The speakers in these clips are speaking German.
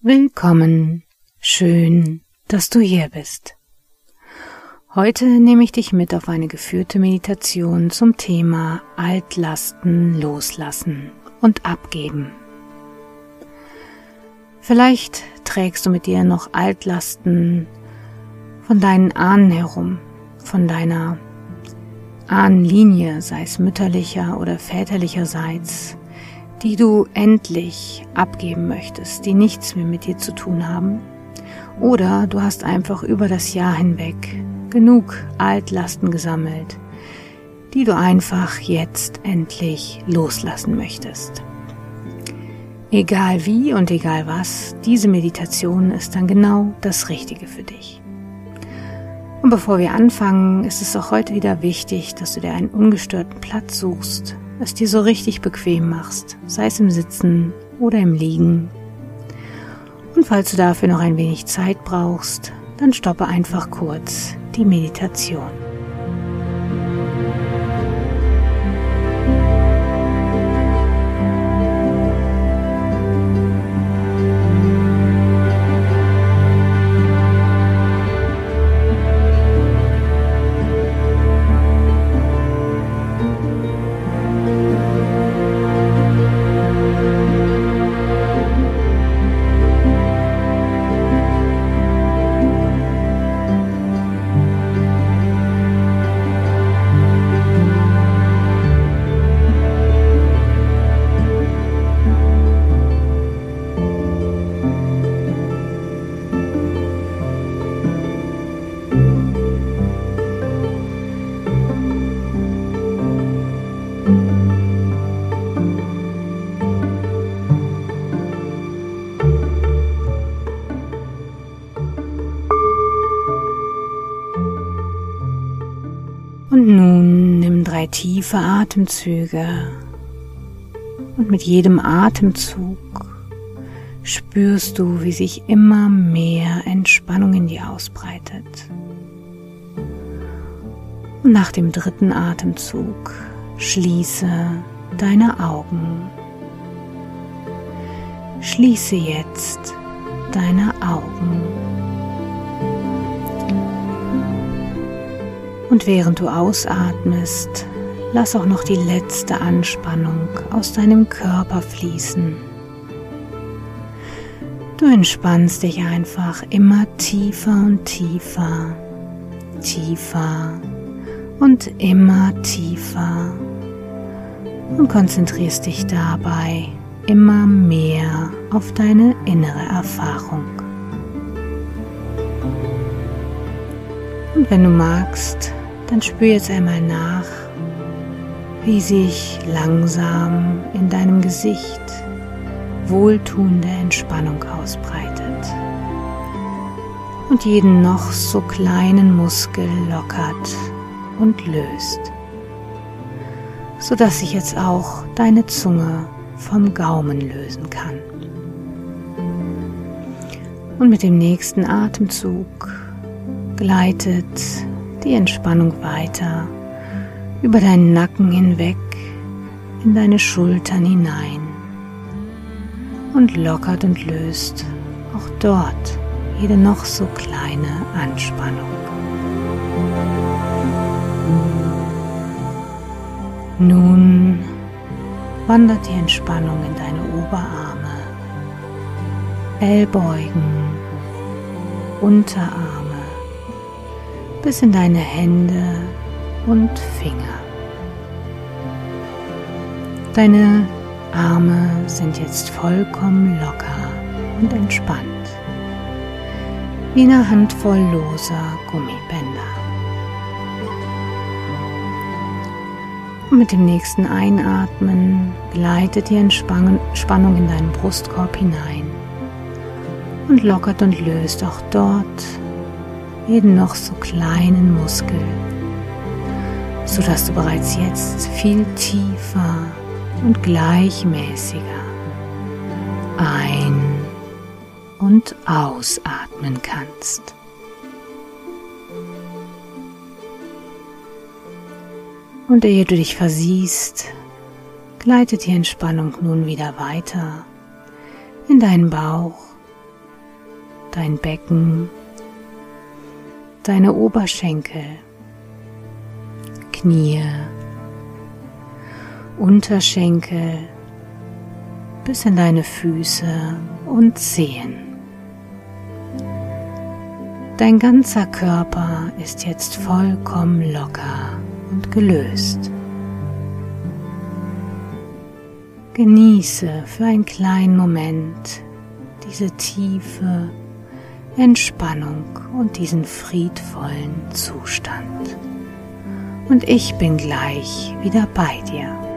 Willkommen, schön, dass du hier bist. Heute nehme ich dich mit auf eine geführte Meditation zum Thema Altlasten loslassen und abgeben. Vielleicht trägst du mit dir noch Altlasten von deinen Ahnen herum, von deiner Ahnenlinie, sei es mütterlicher oder väterlicherseits, die du endlich abgeben möchtest, die nichts mehr mit dir zu tun haben. Oder du hast einfach über das Jahr hinweg genug Altlasten gesammelt, die du einfach jetzt endlich loslassen möchtest. Egal wie und egal was, diese Meditation ist dann genau das Richtige für dich. Und bevor wir anfangen, ist es auch heute wieder wichtig, dass du dir einen ungestörten Platz suchst, es dir so richtig bequem machst, sei es im Sitzen oder im Liegen. Und falls du dafür noch ein wenig Zeit brauchst, dann stoppe einfach kurz die Meditation. Atemzüge. Und mit jedem Atemzug spürst du, wie sich immer mehr Entspannung in dir ausbreitet. Und nach dem dritten Atemzug schließe deine Augen. Schließe jetzt deine Augen. Und während du ausatmest, lass auch noch die letzte Anspannung aus deinem Körper fließen. Du entspannst dich einfach immer tiefer und tiefer, tiefer und immer tiefer und konzentrierst dich dabei immer mehr auf deine innere Erfahrung. Und wenn du magst, dann spür jetzt einmal nach, wie sich langsam in deinem Gesicht wohltuende Entspannung ausbreitet und jeden noch so kleinen Muskel lockert und löst, sodass sich jetzt auch deine Zunge vom Gaumen lösen kann. Und mit dem nächsten Atemzug gleitet die Entspannung weiter über deinen Nacken hinweg in deine Schultern hinein und lockert und löst auch dort jede noch so kleine Anspannung. Nun wandert die Entspannung in deine Oberarme, Ellbeugen, Unterarme bis in deine Hände und Finger. Deine Arme sind jetzt vollkommen locker und entspannt, wie eine Handvoll loser Gummibänder. Und mit dem nächsten Einatmen gleitet die Entspannung in deinen Brustkorb hinein und lockert und löst auch dort jeden noch so kleinen Muskel, sodass du bereits jetzt viel tiefer und gleichmäßiger ein- und ausatmen kannst. Und ehe du dich versiehst, gleitet die Entspannung nun wieder weiter in deinen Bauch, dein Becken, deine Oberschenkel, Knie, Unterschenkel bis in deine Füße und Zehen. Dein ganzer Körper ist jetzt vollkommen locker und gelöst. Genieße für einen kleinen Moment diese tiefe Entspannung und diesen friedvollen Zustand. Und ich bin gleich wieder bei dir.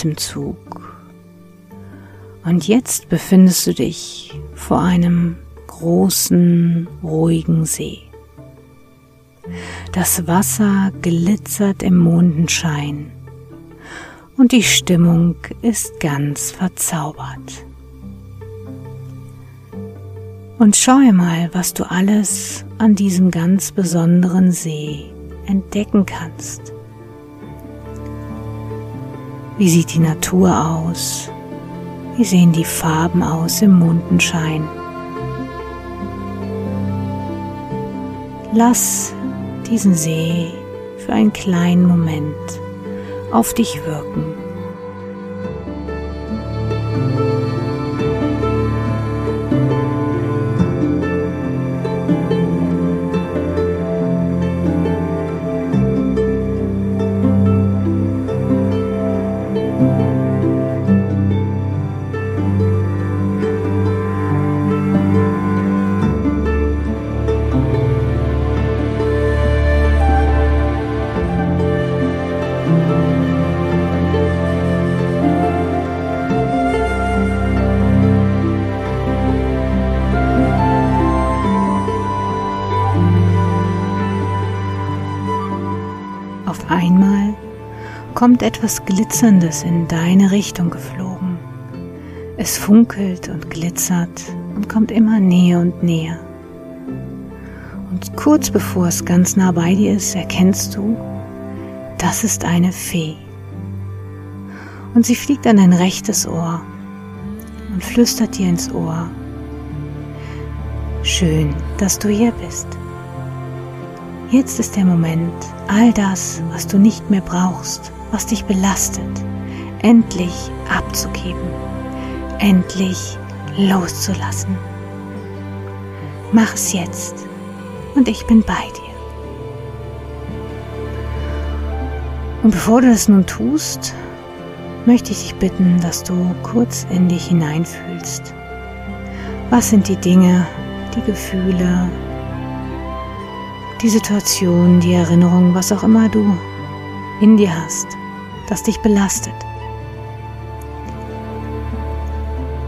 Atemzug. Und jetzt befindest du dich vor einem großen, ruhigen See. Das Wasser glitzert im Mondenschein und die Stimmung ist ganz verzaubert. Und schau mal, was du alles an diesem ganz besonderen See entdecken kannst. Wie sieht die Natur aus? Wie sehen die Farben aus im Mondenschein? Lass diesen See für einen kleinen Moment auf dich wirken. Kommt etwas Glitzerndes in deine Richtung geflogen. Es funkelt und glitzert und kommt immer näher und näher. Und kurz bevor es ganz nah bei dir ist, erkennst du, das ist eine Fee. Und sie fliegt an dein rechtes Ohr und flüstert dir ins Ohr. Schön, dass du hier bist. Jetzt ist der Moment, all das, was du nicht mehr brauchst, was dich belastet, endlich abzugeben, endlich loszulassen. Mach es jetzt und ich bin bei dir. Und bevor du das nun tust, möchte ich dich bitten, dass du kurz in dich hineinfühlst. Was sind die Dinge, die Gefühle, die Situation, die Erinnerung, was auch immer du in dir hast, das dich belastet.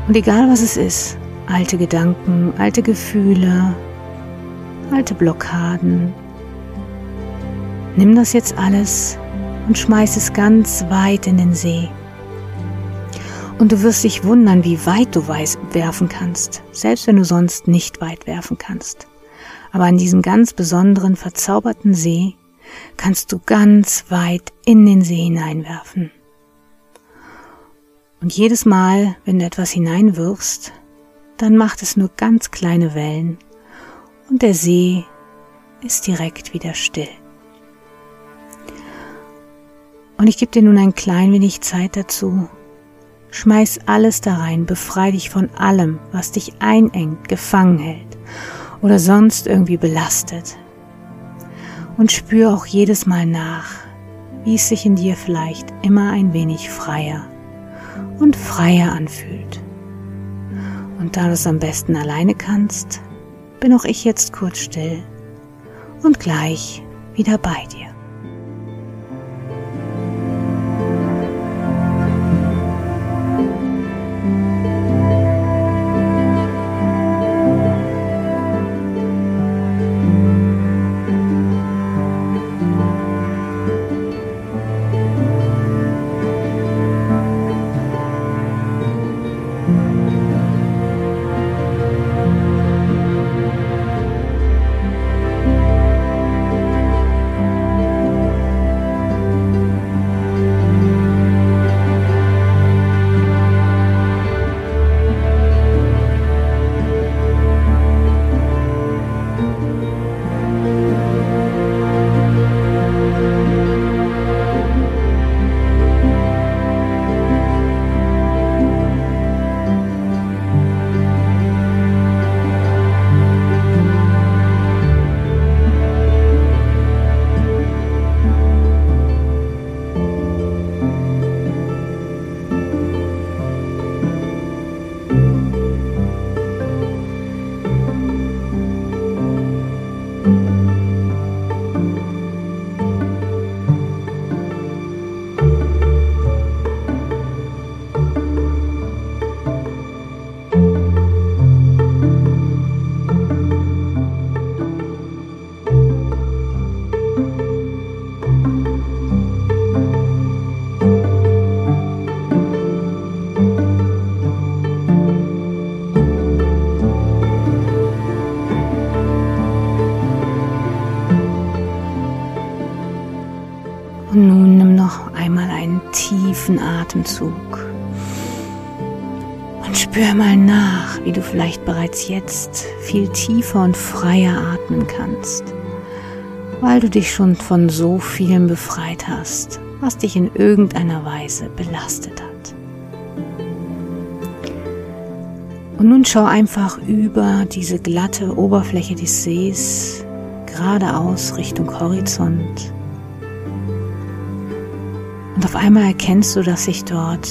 Und egal was es ist, alte Gedanken, alte Gefühle, alte Blockaden, nimm das jetzt alles und schmeiß es ganz weit in den See. Und du wirst dich wundern, wie weit du werfen kannst, selbst wenn du sonst nicht weit werfen kannst. Aber an diesem ganz besonderen, verzauberten See kannst du ganz weit in den See hineinwerfen. Und jedes Mal, wenn du etwas hineinwirfst, dann macht es nur ganz kleine Wellen und der See ist direkt wieder still. Und ich gebe dir nun ein klein wenig Zeit dazu. Schmeiß alles da rein, befrei dich von allem, was dich einengt, gefangen hält oder sonst irgendwie belastet. Und spür auch jedes Mal nach, wie es sich in dir vielleicht immer ein wenig freier und freier anfühlt. Und da du es am besten alleine kannst, bin auch ich jetzt kurz still und gleich wieder bei dir. Atemzug. Und spür mal nach, wie du vielleicht bereits jetzt viel tiefer und freier atmen kannst, weil du dich schon von so vielem befreit hast, was dich in irgendeiner Weise belastet hat. Und nun schau einfach über diese glatte Oberfläche des Sees geradeaus Richtung Horizont und auf einmal erkennst du, dass sich dort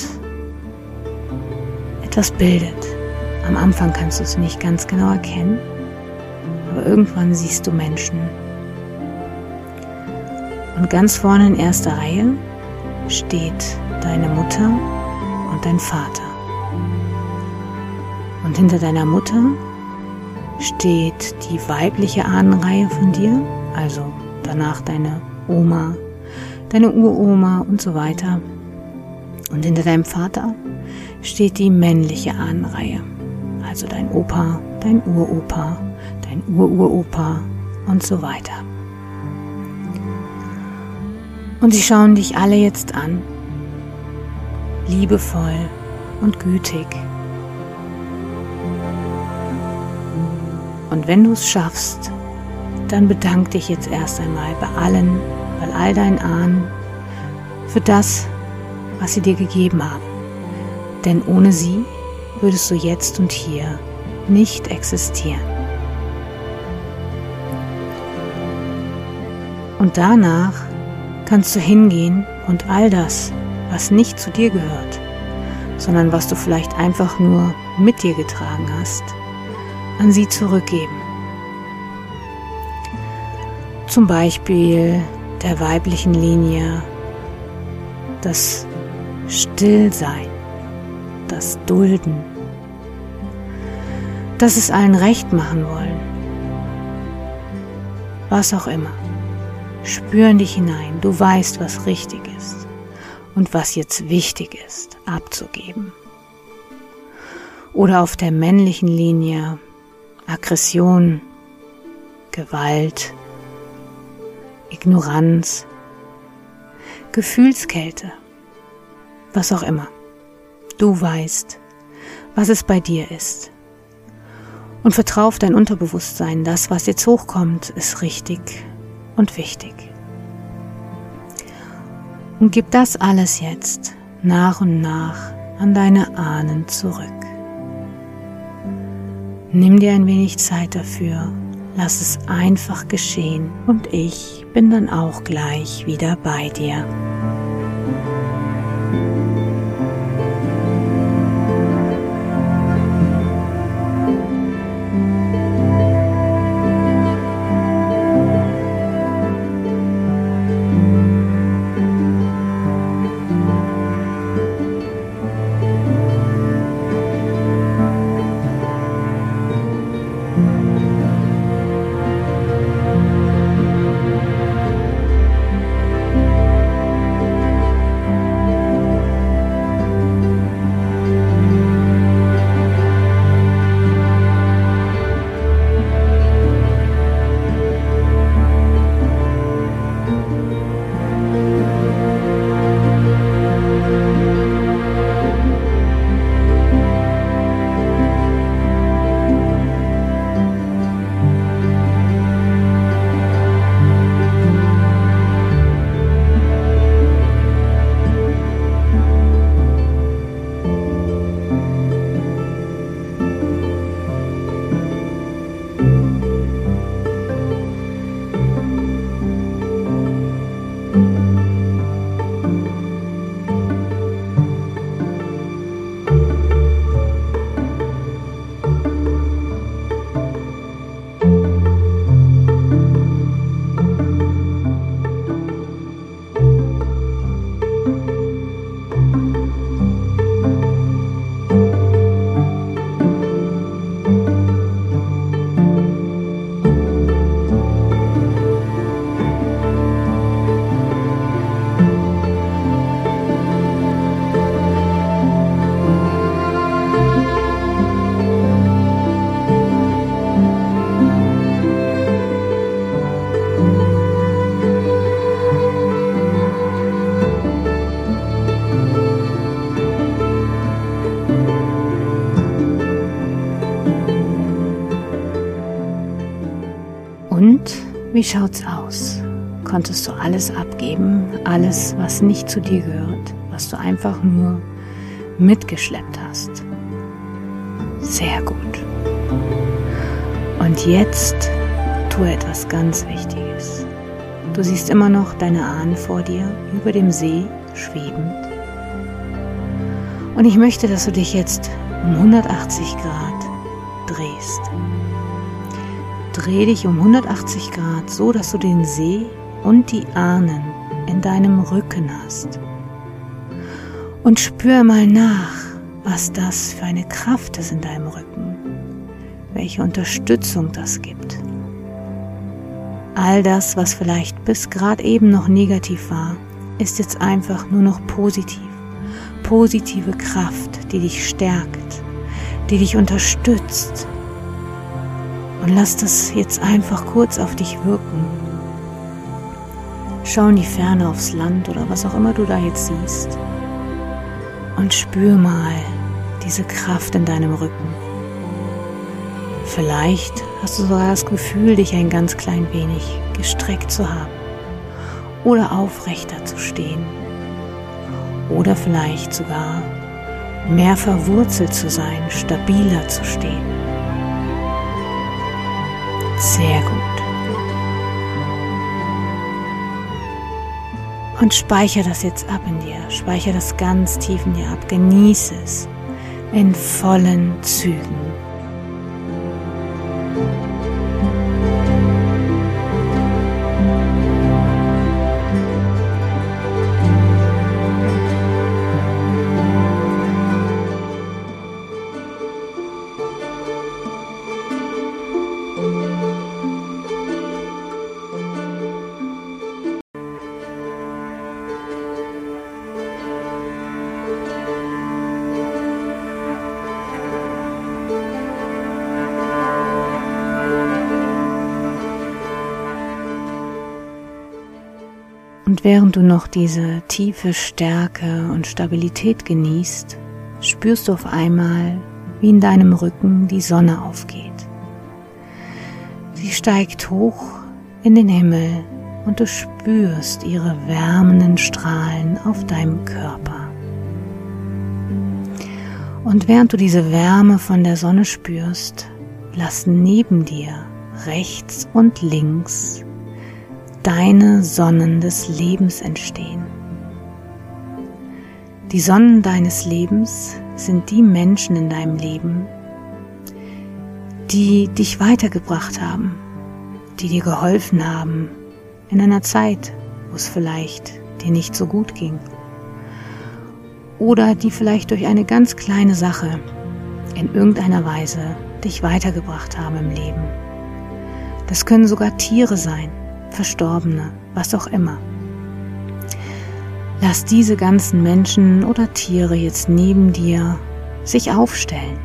etwas bildet. Am Anfang kannst du es nicht ganz genau erkennen, aber irgendwann siehst du Menschen. Und ganz vorne in erster Reihe steht deine Mutter und dein Vater. Und hinter deiner Mutter steht die weibliche Ahnenreihe von dir, also danach deine Oma, deine Uroma und so weiter. Und hinter deinem Vater steht die männliche Ahnenreihe, also dein Opa, dein Uropa, dein Ururopa und so weiter. Und sie schauen dich alle jetzt an, liebevoll und gütig. Und wenn du es schaffst, dann bedank dich jetzt erst einmal bei allen, bei all deinen Ahnen für das, was sie dir gegeben haben. Denn ohne sie würdest du jetzt und hier nicht existieren. Und danach kannst du hingehen und all das, was nicht zu dir gehört, sondern was du vielleicht einfach nur mit dir getragen hast, an sie zurückgeben. Zum Beispiel der weiblichen Linie das Stillsein, das Dulden, das es allen recht machen wollen. Was auch immer. Spür in dich hinein, du weißt, was richtig ist und was jetzt wichtig ist, abzugeben. Oder auf der männlichen Linie Aggression, Gewalt, Ignoranz, Gefühlskälte, was auch immer. Du weißt, was es bei dir ist. Und vertrau auf dein Unterbewusstsein, das, was jetzt hochkommt, ist richtig und wichtig. Und gib das alles jetzt nach und nach an deine Ahnen zurück. Nimm dir ein wenig Zeit dafür, lass es einfach geschehen und ich bin dann auch gleich wieder bei dir. Wie schaut's aus? Konntest du alles abgeben, alles, was nicht zu dir gehört, was du einfach nur mitgeschleppt hast? Sehr gut. Und jetzt tu etwas ganz Wichtiges. Du siehst immer noch deine Ahnen vor dir über dem See schwebend. Und ich möchte, dass du dich jetzt um 180 Grad drehst. Dreh dich um 180 Grad, so dass du den See und die Ahnen in deinem Rücken hast. Und spür mal nach, was das für eine Kraft ist in deinem Rücken, welche Unterstützung das gibt. All das, was vielleicht bis gerade eben noch negativ war, ist jetzt einfach nur noch positiv. Positive Kraft, die dich stärkt, die dich unterstützt, und lass das jetzt einfach kurz auf dich wirken. Schau in die Ferne aufs Land oder was auch immer du da jetzt siehst. Und spür mal diese Kraft in deinem Rücken. Vielleicht hast du sogar das Gefühl, dich ein ganz klein wenig gestreckt zu haben oder aufrechter zu stehen oder vielleicht sogar mehr verwurzelt zu sein, stabiler zu stehen. Sehr gut. Und speichere das jetzt ab in dir. Speichere das ganz tief in dir ab. Genieße es in vollen Zügen. Während du noch diese tiefe Stärke und Stabilität genießt, spürst du auf einmal, wie in deinem Rücken die Sonne aufgeht. Sie steigt hoch in den Himmel und du spürst ihre wärmenden Strahlen auf deinem Körper. Und während du diese Wärme von der Sonne spürst, lassen neben dir, rechts und links, deine Sonnen des Lebens entstehen. Die Sonnen deines Lebens sind die Menschen in deinem Leben, die dich weitergebracht haben, die dir geholfen haben in einer Zeit, wo es vielleicht dir nicht so gut ging. Oder die vielleicht durch eine ganz kleine Sache in irgendeiner Weise dich weitergebracht haben im Leben. Das können sogar Tiere sein, Verstorbene, was auch immer. Lass diese ganzen Menschen oder Tiere jetzt neben dir sich aufstellen.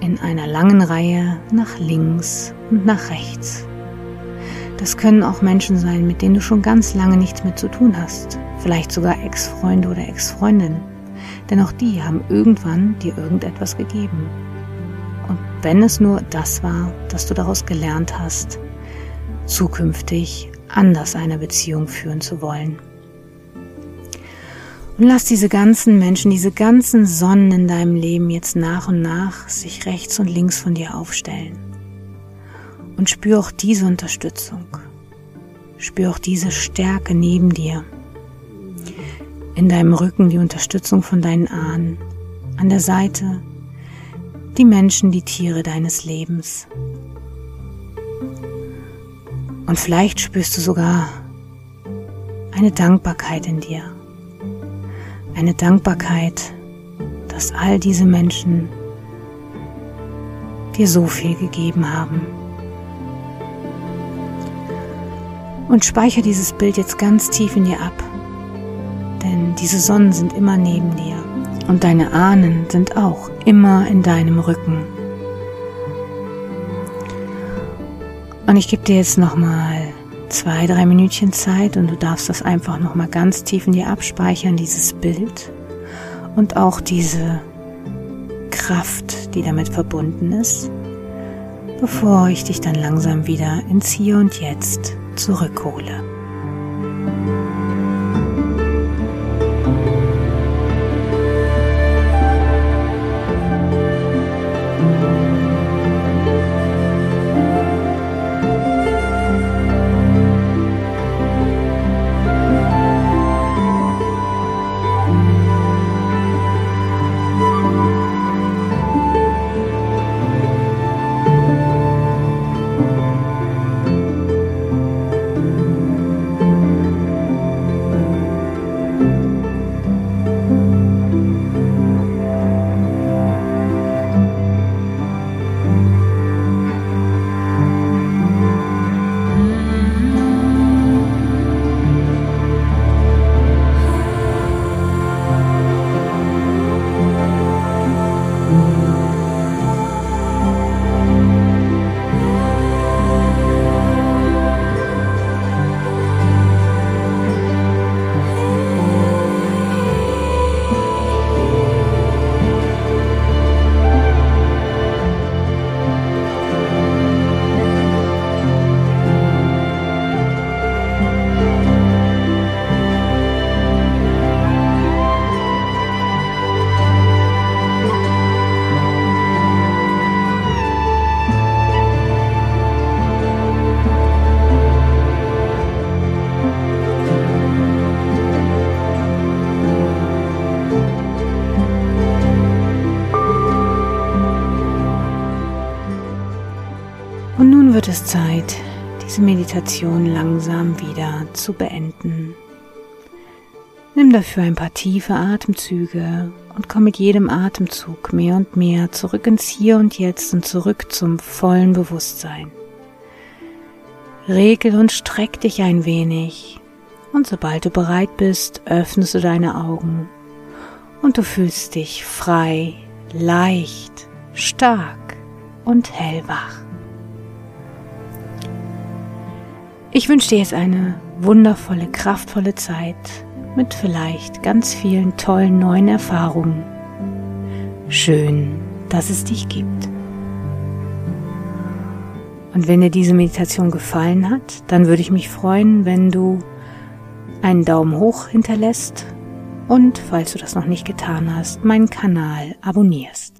In einer langen Reihe nach links und nach rechts. Das können auch Menschen sein, mit denen du schon ganz lange nichts mehr zu tun hast. Vielleicht sogar Ex-Freunde oder Ex-Freundinnen. Denn auch die haben irgendwann dir irgendetwas gegeben. Und wenn es nur das war, dass du daraus gelernt hast, zukünftig anders eine Beziehung führen zu wollen. Und lass diese ganzen Menschen, diese ganzen Sonnen in deinem Leben jetzt nach und nach sich rechts und links von dir aufstellen. Und spür auch diese Unterstützung. Spür auch diese Stärke neben dir. In deinem Rücken die Unterstützung von deinen Ahnen. An der Seite die Menschen, die Tiere deines Lebens. Und vielleicht spürst du sogar eine Dankbarkeit in dir eine Dankbarkeit, dass all diese Menschen dir so viel gegeben haben. Und speichere dieses Bild jetzt ganz tief in dir ab, denn diese Sonnen sind immer neben dir und deine Ahnen sind auch immer in deinem Rücken. Und ich gebe dir jetzt nochmal zwei, drei Minütchen Zeit und du darfst das einfach nochmal ganz tief in dir abspeichern, dieses Bild und auch diese Kraft, die damit verbunden ist, bevor ich dich dann langsam wieder ins Hier und Jetzt zurückhole. Diese Meditation langsam wieder zu beenden. Nimm dafür ein paar tiefe Atemzüge und komm mit jedem Atemzug mehr und mehr zurück ins Hier und Jetzt und zurück zum vollen Bewusstsein. Regel und streck dich ein wenig und sobald du bereit bist, öffnest du deine Augen und du fühlst dich frei, leicht, stark und hellwach. Ich wünsche dir jetzt eine wundervolle, kraftvolle Zeit mit vielleicht ganz vielen tollen neuen Erfahrungen. Schön, dass es dich gibt. Und wenn dir diese Meditation gefallen hat, dann würde ich mich freuen, wenn du einen Daumen hoch hinterlässt und, falls du das noch nicht getan hast, meinen Kanal abonnierst.